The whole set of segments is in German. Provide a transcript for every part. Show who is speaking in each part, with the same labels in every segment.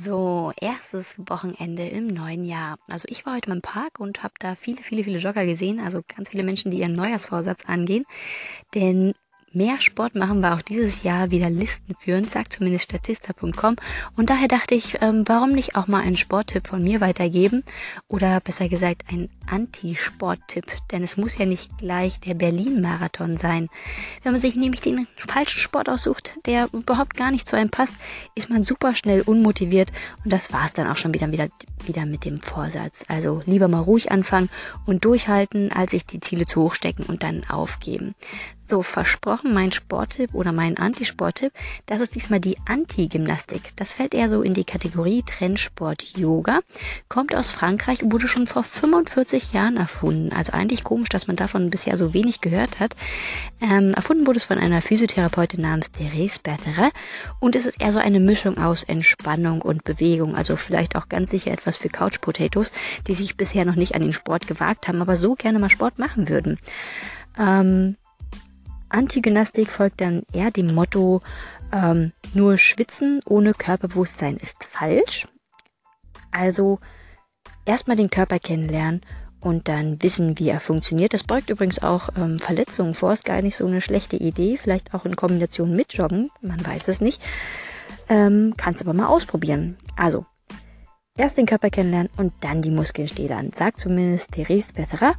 Speaker 1: So, erstes Wochenende im neuen Jahr. Also ich war heute mal im Park und habe da viele, viele, viele Jogger gesehen. Also ganz viele Menschen, die ihren Neujahrsvorsatz angehen. Denn mehr Sport machen war auch dieses Jahr wieder listenführend, sagt zumindest statista.com. Und daher dachte ich, ähm, warum nicht auch mal einen Sporttipp von mir weitergeben? Oder besser gesagt, ein Anti-Sport-Tipp. Denn es muss ja nicht gleich der Berlin-Marathon sein. Wenn man sich nämlich den falschen Sport aussucht, der überhaupt gar nicht zu einem passt, ist man super schnell unmotiviert. Und das war's dann auch schon wieder, wieder, wieder mit dem Vorsatz. Also lieber mal ruhig anfangen und durchhalten, als sich die Ziele zu hoch stecken und dann aufgeben. So, versprochen, mein Sporttipp oder mein Antisporttipp, das ist diesmal die Anti-Gymnastik. Das fällt eher so in die Kategorie Trendsport Yoga, kommt aus Frankreich und wurde schon vor 45 Jahren erfunden. Also eigentlich komisch, dass man davon bisher so wenig gehört hat. Ähm, erfunden wurde es von einer Physiotherapeutin namens Therese Berteret und es ist eher so eine Mischung aus Entspannung und Bewegung. Also vielleicht auch ganz sicher etwas für Couch Potatoes, die sich bisher noch nicht an den Sport gewagt haben, aber so gerne mal Sport machen würden. Ähm, Antigymnastik folgt dann eher dem Motto, ähm, nur Schwitzen ohne Körperbewusstsein ist falsch. Also erstmal den Körper kennenlernen und dann wissen, wie er funktioniert. Das beugt übrigens auch ähm, Verletzungen vor. Ist gar nicht so eine schlechte Idee. Vielleicht auch in Kombination mit Joggen. Man weiß es nicht. Ähm, kannst aber mal ausprobieren. Also, erst den Körper kennenlernen und dann die Muskeln stählern. Sagt zumindest Therese Bethera.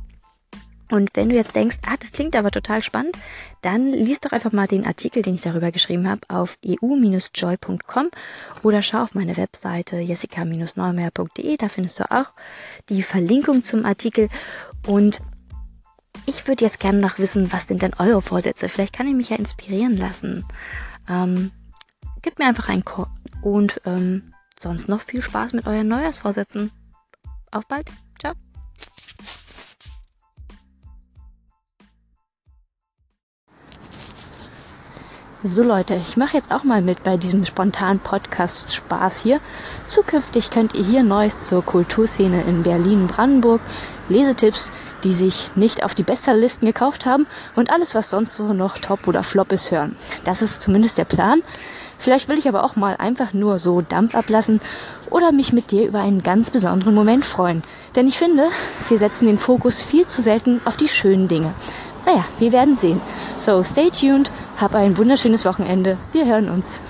Speaker 1: Und wenn du jetzt denkst, ah, das klingt aber total spannend, dann liest doch einfach mal den Artikel, den ich darüber geschrieben habe, auf eu-joy.com oder schau auf meine Webseite jessica-neumeier.de, da findest du auch die Verlinkung zum Artikel. Und ich würde jetzt gerne noch wissen, was sind denn eure Vorsätze? Vielleicht kann ich mich ja inspirieren lassen. Ähm, gebt mir einfach einen Code und ähm, sonst noch viel Spaß mit euren Neujahrsvorsätzen. Auf bald. Ciao. So Leute, ich mache jetzt auch mal mit bei diesem spontanen Podcast Spaß hier. Zukünftig könnt ihr hier Neues zur Kulturszene in Berlin-Brandenburg, Lesetipps, die sich nicht auf die Bestsellerlisten gekauft haben und alles, was sonst so noch top oder flop ist, hören. Das ist zumindest der Plan. Vielleicht will ich aber auch mal einfach nur so Dampf ablassen oder mich mit dir über einen ganz besonderen Moment freuen. Denn ich finde, wir setzen den Fokus viel zu selten auf die schönen Dinge. Naja, wir werden sehen. So, stay tuned, hab ein wunderschönes Wochenende. Wir hören uns.